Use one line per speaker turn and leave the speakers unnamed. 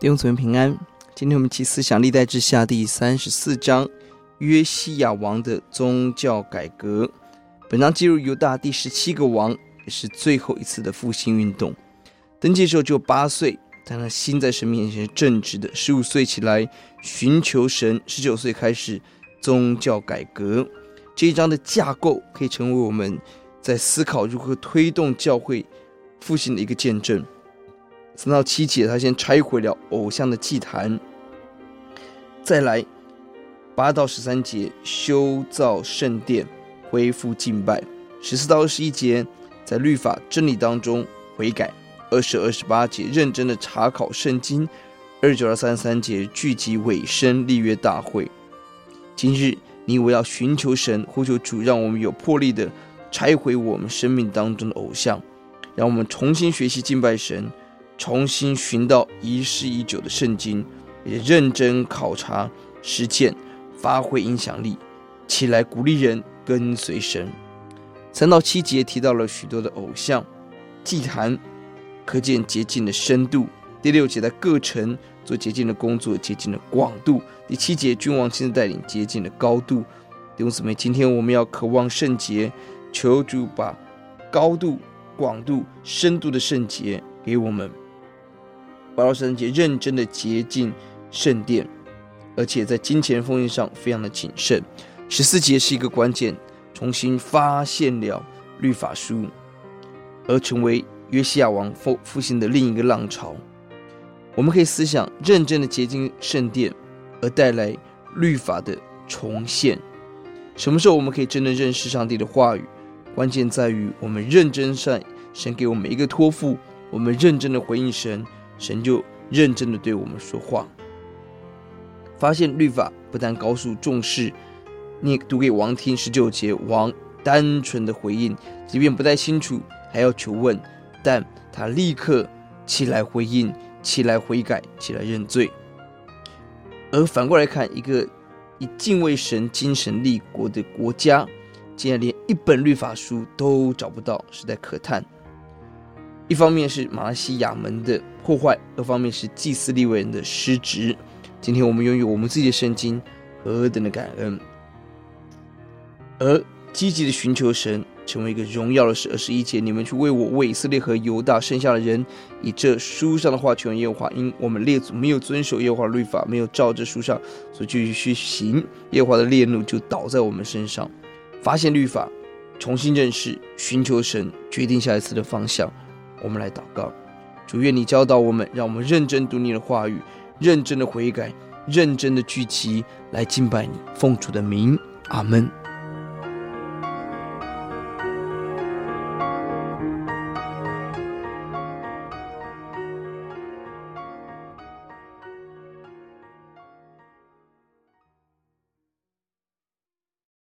弟兄姊妹平安，今天我们一起思想历代志下第三十四章约西亚王的宗教改革。本章记录犹大第十七个王，也是最后一次的复兴运动。登基的时候只有八岁，但他心在神面前是正直的。十五岁起来寻求神，十九岁开始宗教改革。这一章的架构可以成为我们在思考如何推动教会复兴的一个见证。三到七节，他先拆毁了偶像的祭坛，再来八到十三节修造圣殿，恢复敬拜。十四到二十一节在律法真理当中悔改。二十二十八节认真的查考圣经。二十九到三十三节聚集尾声立约大会。今日你我要寻求神，呼求主，让我们有魄力的拆毁我们生命当中的偶像，让我们重新学习敬拜神。重新寻到遗失已久的圣经，也认真考察实践，发挥影响力，起来鼓励人跟随神。三到七节提到了许多的偶像祭坛，可见洁净的深度。第六节在各城做洁净的工作，洁净的广度。第七节君王亲自带领洁净的高度。弟兄姊妹，今天我们要渴望圣洁，求主把高度、广度、深度的圣洁给我们。八到十三节认真的洁净圣殿，而且在金钱奉献上非常的谨慎。十四节是一个关键，重新发现了律法书，而成为约西亚王复复兴的另一个浪潮。我们可以思想认真的洁净圣殿，而带来律法的重现。什么时候我们可以真的认识上帝的话语？关键在于我们认真善神给我们一个托付，我们认真的回应神。神就认真的对我们说话。发现律法不但告诉重视，你读给王听十九节，王单纯的回应，即便不太清楚，还要求问，但他立刻起来回应，起来悔改，起来认罪。而反过来看，一个以敬畏神精神立国的国家，竟然连一本律法书都找不到，实在可叹。一方面是马来西亚门的破坏，二方面是祭司利未人的失职。今天我们拥有我们自己的圣经，何等的感恩！而积极的寻求神，成为一个荣耀的事。二十一节，你们去为我、为以色列和犹大剩下的人，以这书上的话求问耶和华，因我们列祖没有遵守耶和华律法，没有照这书上所继续去行，耶和华的烈怒就倒在我们身上。发现律法，重新认识，寻求神，决定下一次的方向。我们来祷告，主愿你教导我们，让我们认真读你的话语，认真的悔改，认真的聚集来敬拜你，奉主的名，阿门。